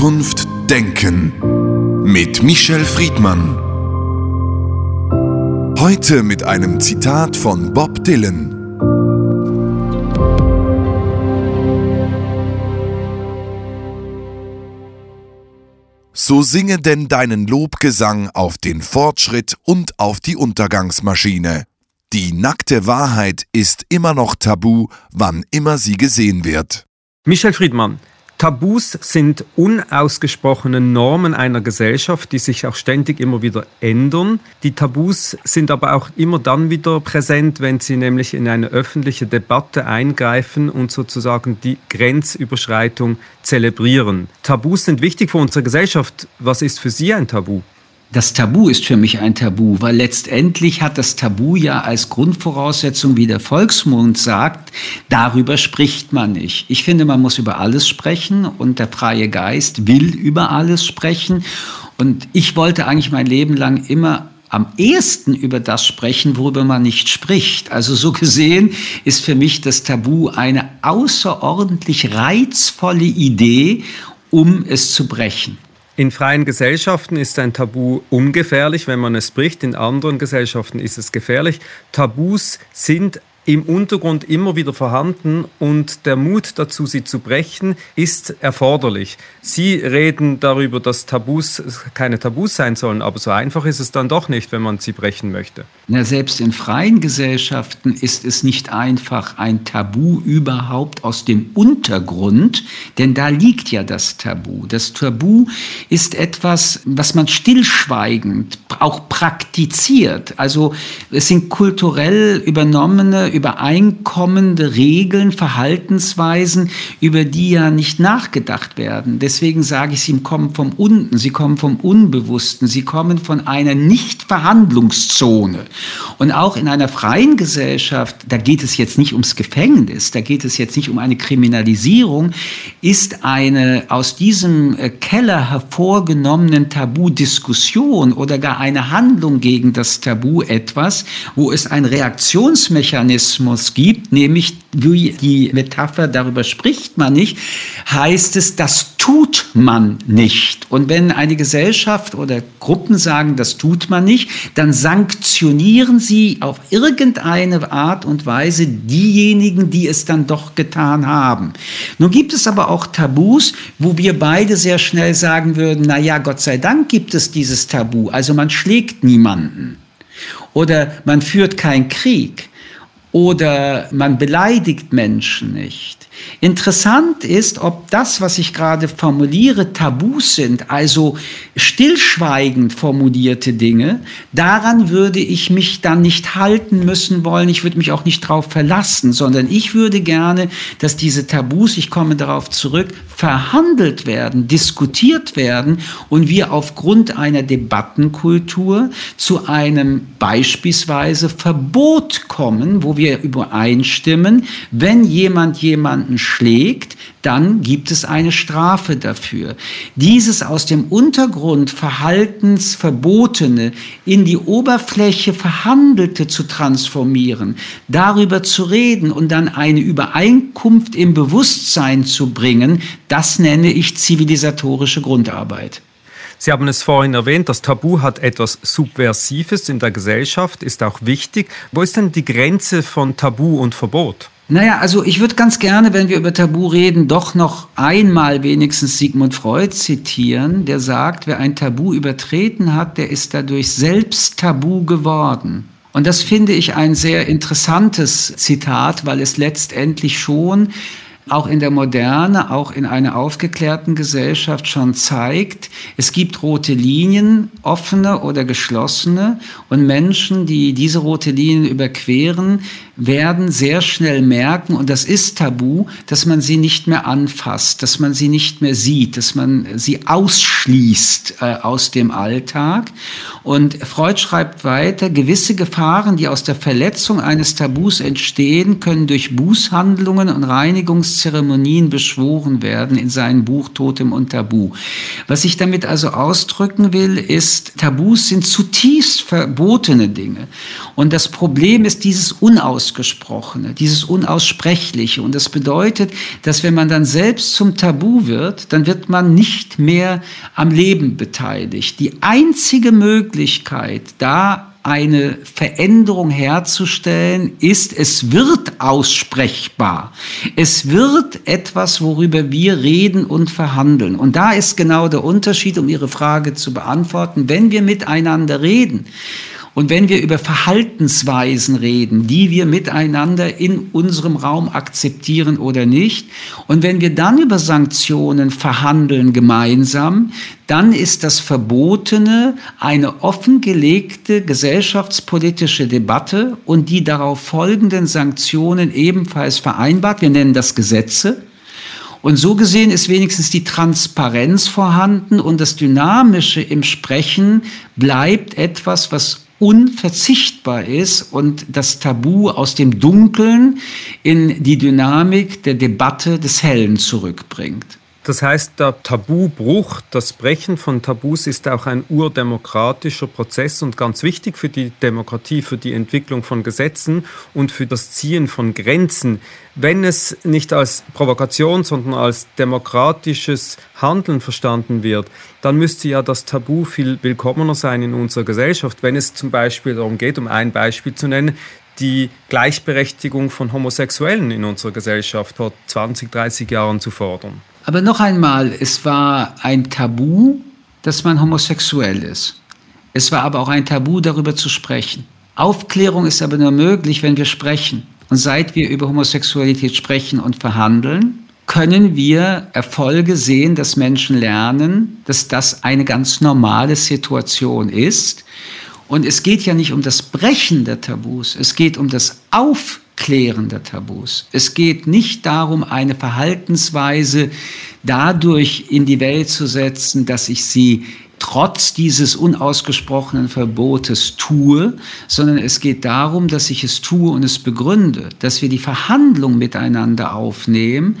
Zukunft denken mit Michel Friedmann. Heute mit einem Zitat von Bob Dylan. So singe denn deinen Lobgesang auf den Fortschritt und auf die Untergangsmaschine. Die nackte Wahrheit ist immer noch tabu, wann immer sie gesehen wird. Michel Friedmann, Tabus sind unausgesprochene Normen einer Gesellschaft, die sich auch ständig immer wieder ändern. Die Tabus sind aber auch immer dann wieder präsent, wenn sie nämlich in eine öffentliche Debatte eingreifen und sozusagen die Grenzüberschreitung zelebrieren. Tabus sind wichtig für unsere Gesellschaft. Was ist für Sie ein Tabu? Das Tabu ist für mich ein Tabu, weil letztendlich hat das Tabu ja als Grundvoraussetzung, wie der Volksmund sagt, darüber spricht man nicht. Ich finde, man muss über alles sprechen und der freie Geist will über alles sprechen. Und ich wollte eigentlich mein Leben lang immer am ehesten über das sprechen, worüber man nicht spricht. Also so gesehen ist für mich das Tabu eine außerordentlich reizvolle Idee, um es zu brechen. In freien Gesellschaften ist ein Tabu ungefährlich, wenn man es bricht. In anderen Gesellschaften ist es gefährlich. Tabus sind im Untergrund immer wieder vorhanden und der Mut dazu, sie zu brechen, ist erforderlich. Sie reden darüber, dass Tabus keine Tabus sein sollen, aber so einfach ist es dann doch nicht, wenn man sie brechen möchte. Na, selbst in freien Gesellschaften ist es nicht einfach ein Tabu überhaupt aus dem Untergrund, denn da liegt ja das Tabu. Das Tabu ist etwas, was man stillschweigend auch praktiziert. Also es sind kulturell übernommene übereinkommende Regeln, Verhaltensweisen, über die ja nicht nachgedacht werden. Deswegen sage ich, sie kommen vom Unten, sie kommen vom Unbewussten, sie kommen von einer Nichtverhandlungszone. Und auch in einer freien Gesellschaft, da geht es jetzt nicht ums Gefängnis, da geht es jetzt nicht um eine Kriminalisierung, ist eine aus diesem äh, Keller hervorgenommenen Tabu-Diskussion oder gar eine Handlung gegen das Tabu etwas, wo es ein Reaktionsmechanismus Mechanismus gibt, nämlich wie die Metapher, darüber spricht man nicht, heißt es, das tut man nicht. Und wenn eine Gesellschaft oder Gruppen sagen, das tut man nicht, dann sanktionieren sie auf irgendeine Art und Weise diejenigen, die es dann doch getan haben. Nun gibt es aber auch Tabus, wo wir beide sehr schnell sagen würden, na ja, Gott sei Dank gibt es dieses Tabu. Also man schlägt niemanden. Oder man führt keinen Krieg oder man beleidigt Menschen nicht. Interessant ist, ob das, was ich gerade formuliere, Tabus sind, also stillschweigend formulierte Dinge. Daran würde ich mich dann nicht halten müssen wollen. Ich würde mich auch nicht darauf verlassen, sondern ich würde gerne, dass diese Tabus, ich komme darauf zurück, verhandelt werden, diskutiert werden und wir aufgrund einer Debattenkultur zu einem beispielsweise Verbot kommen, wo wir übereinstimmen, wenn jemand jemanden jemanden schlägt, dann gibt es eine Strafe dafür. Dieses aus dem Untergrund Verhaltensverbotene in die Oberfläche Verhandelte zu transformieren, darüber zu reden und dann eine Übereinkunft im Bewusstsein zu bringen, das nenne ich zivilisatorische Grundarbeit. Sie haben es vorhin erwähnt, das Tabu hat etwas Subversives in der Gesellschaft, ist auch wichtig. Wo ist denn die Grenze von Tabu und Verbot? Naja, also ich würde ganz gerne, wenn wir über Tabu reden, doch noch einmal wenigstens Sigmund Freud zitieren, der sagt, wer ein Tabu übertreten hat, der ist dadurch selbst Tabu geworden. Und das finde ich ein sehr interessantes Zitat, weil es letztendlich schon auch in der Moderne, auch in einer aufgeklärten Gesellschaft schon zeigt, es gibt rote Linien, offene oder geschlossene, und Menschen, die diese rote Linien überqueren, werden sehr schnell merken, und das ist tabu, dass man sie nicht mehr anfasst, dass man sie nicht mehr sieht, dass man sie ausschließt äh, aus dem Alltag. Und Freud schreibt weiter, gewisse Gefahren, die aus der Verletzung eines Tabus entstehen, können durch Bußhandlungen und Reinigungs Tabuzzeremonien beschworen werden in seinem Buch Totem und Tabu. Was ich damit also ausdrücken will, ist, Tabus sind zutiefst verbotene Dinge. Und das Problem ist dieses Unausgesprochene, dieses Unaussprechliche. Und das bedeutet, dass wenn man dann selbst zum Tabu wird, dann wird man nicht mehr am Leben beteiligt. Die einzige Möglichkeit, da eine Veränderung herzustellen, ist, es wird aussprechbar. Es wird etwas, worüber wir reden und verhandeln. Und da ist genau der Unterschied, um Ihre Frage zu beantworten. Wenn wir miteinander reden, und wenn wir über Verhaltensweisen reden, die wir miteinander in unserem Raum akzeptieren oder nicht, und wenn wir dann über Sanktionen verhandeln gemeinsam, dann ist das Verbotene eine offengelegte gesellschaftspolitische Debatte und die darauf folgenden Sanktionen ebenfalls vereinbart. Wir nennen das Gesetze. Und so gesehen ist wenigstens die Transparenz vorhanden und das Dynamische im Sprechen bleibt etwas, was unverzichtbar ist und das Tabu aus dem Dunkeln in die Dynamik der Debatte des Hellen zurückbringt. Das heißt, der Tabubruch, das Brechen von Tabus ist auch ein urdemokratischer Prozess und ganz wichtig für die Demokratie, für die Entwicklung von Gesetzen und für das Ziehen von Grenzen. Wenn es nicht als Provokation, sondern als demokratisches Handeln verstanden wird, dann müsste ja das Tabu viel willkommener sein in unserer Gesellschaft. Wenn es zum Beispiel darum geht, um ein Beispiel zu nennen, die Gleichberechtigung von Homosexuellen in unserer Gesellschaft vor 20, 30 Jahren zu fordern. Aber noch einmal, es war ein Tabu, dass man homosexuell ist. Es war aber auch ein Tabu, darüber zu sprechen. Aufklärung ist aber nur möglich, wenn wir sprechen. Und seit wir über Homosexualität sprechen und verhandeln, können wir Erfolge sehen, dass Menschen lernen, dass das eine ganz normale Situation ist. Und es geht ja nicht um das Brechen der Tabus, es geht um das Aufklären Klären der Tabus. Es geht nicht darum, eine Verhaltensweise dadurch in die Welt zu setzen, dass ich sie trotz dieses unausgesprochenen Verbotes tue, sondern es geht darum, dass ich es tue und es begründe, dass wir die Verhandlung miteinander aufnehmen,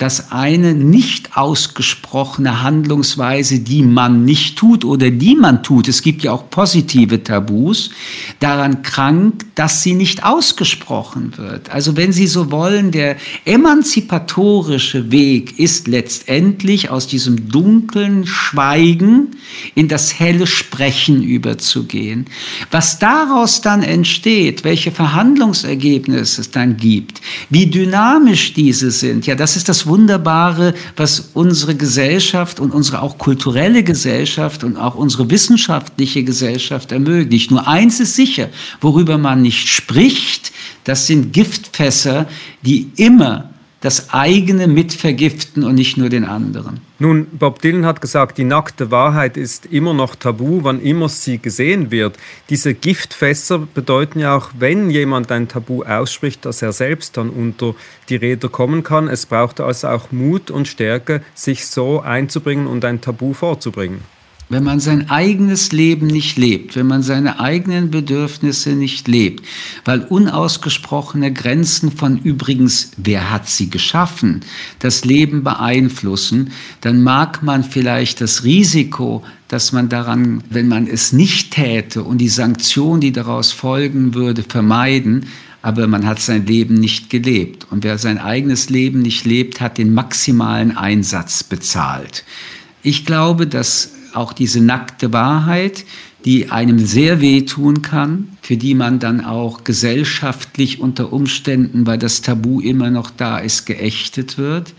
dass eine nicht ausgesprochene Handlungsweise, die man nicht tut oder die man tut, es gibt ja auch positive Tabus, daran krankt, dass sie nicht ausgesprochen wird. Also wenn Sie so wollen, der emanzipatorische Weg ist letztendlich aus diesem dunklen Schweigen in das helle Sprechen überzugehen. Was daraus dann entsteht, welche Verhandlungsergebnisse es dann gibt, wie dynamisch diese sind, ja, das ist das Wunderbare, was unsere Gesellschaft und unsere auch kulturelle Gesellschaft und auch unsere wissenschaftliche Gesellschaft ermöglicht. Nur eins ist sicher, worüber man nicht spricht, das sind Giftfässer, die immer das eigene mitvergiften und nicht nur den anderen. Nun, Bob Dylan hat gesagt, die nackte Wahrheit ist immer noch tabu, wann immer sie gesehen wird. Diese Giftfässer bedeuten ja auch, wenn jemand ein Tabu ausspricht, dass er selbst dann unter die Räder kommen kann. Es braucht also auch Mut und Stärke, sich so einzubringen und ein Tabu vorzubringen wenn man sein eigenes Leben nicht lebt, wenn man seine eigenen Bedürfnisse nicht lebt, weil unausgesprochene Grenzen von übrigens, wer hat sie geschaffen, das Leben beeinflussen, dann mag man vielleicht das Risiko, dass man daran, wenn man es nicht täte und die Sanktion, die daraus folgen würde, vermeiden, aber man hat sein Leben nicht gelebt. Und wer sein eigenes Leben nicht lebt, hat den maximalen Einsatz bezahlt. Ich glaube, dass auch diese nackte Wahrheit, die einem sehr wehtun kann, für die man dann auch gesellschaftlich unter Umständen, weil das Tabu immer noch da ist, geächtet wird.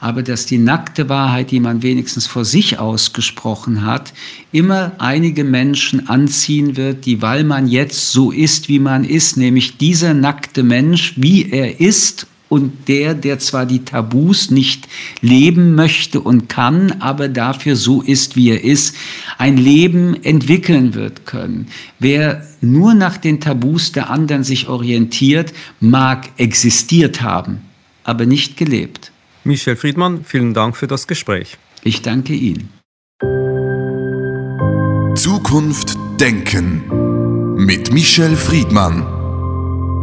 Aber dass die nackte Wahrheit, die man wenigstens vor sich ausgesprochen hat, immer einige Menschen anziehen wird, die, weil man jetzt so ist, wie man ist, nämlich dieser nackte Mensch, wie er ist und der, der zwar die Tabus nicht leben möchte und kann, aber dafür so ist, wie er ist, ein Leben entwickeln wird können. Wer nur nach den Tabus der anderen sich orientiert, mag existiert haben, aber nicht gelebt. Michel Friedmann, vielen Dank für das Gespräch. Ich danke Ihnen. Zukunft Denken mit Michel Friedmann.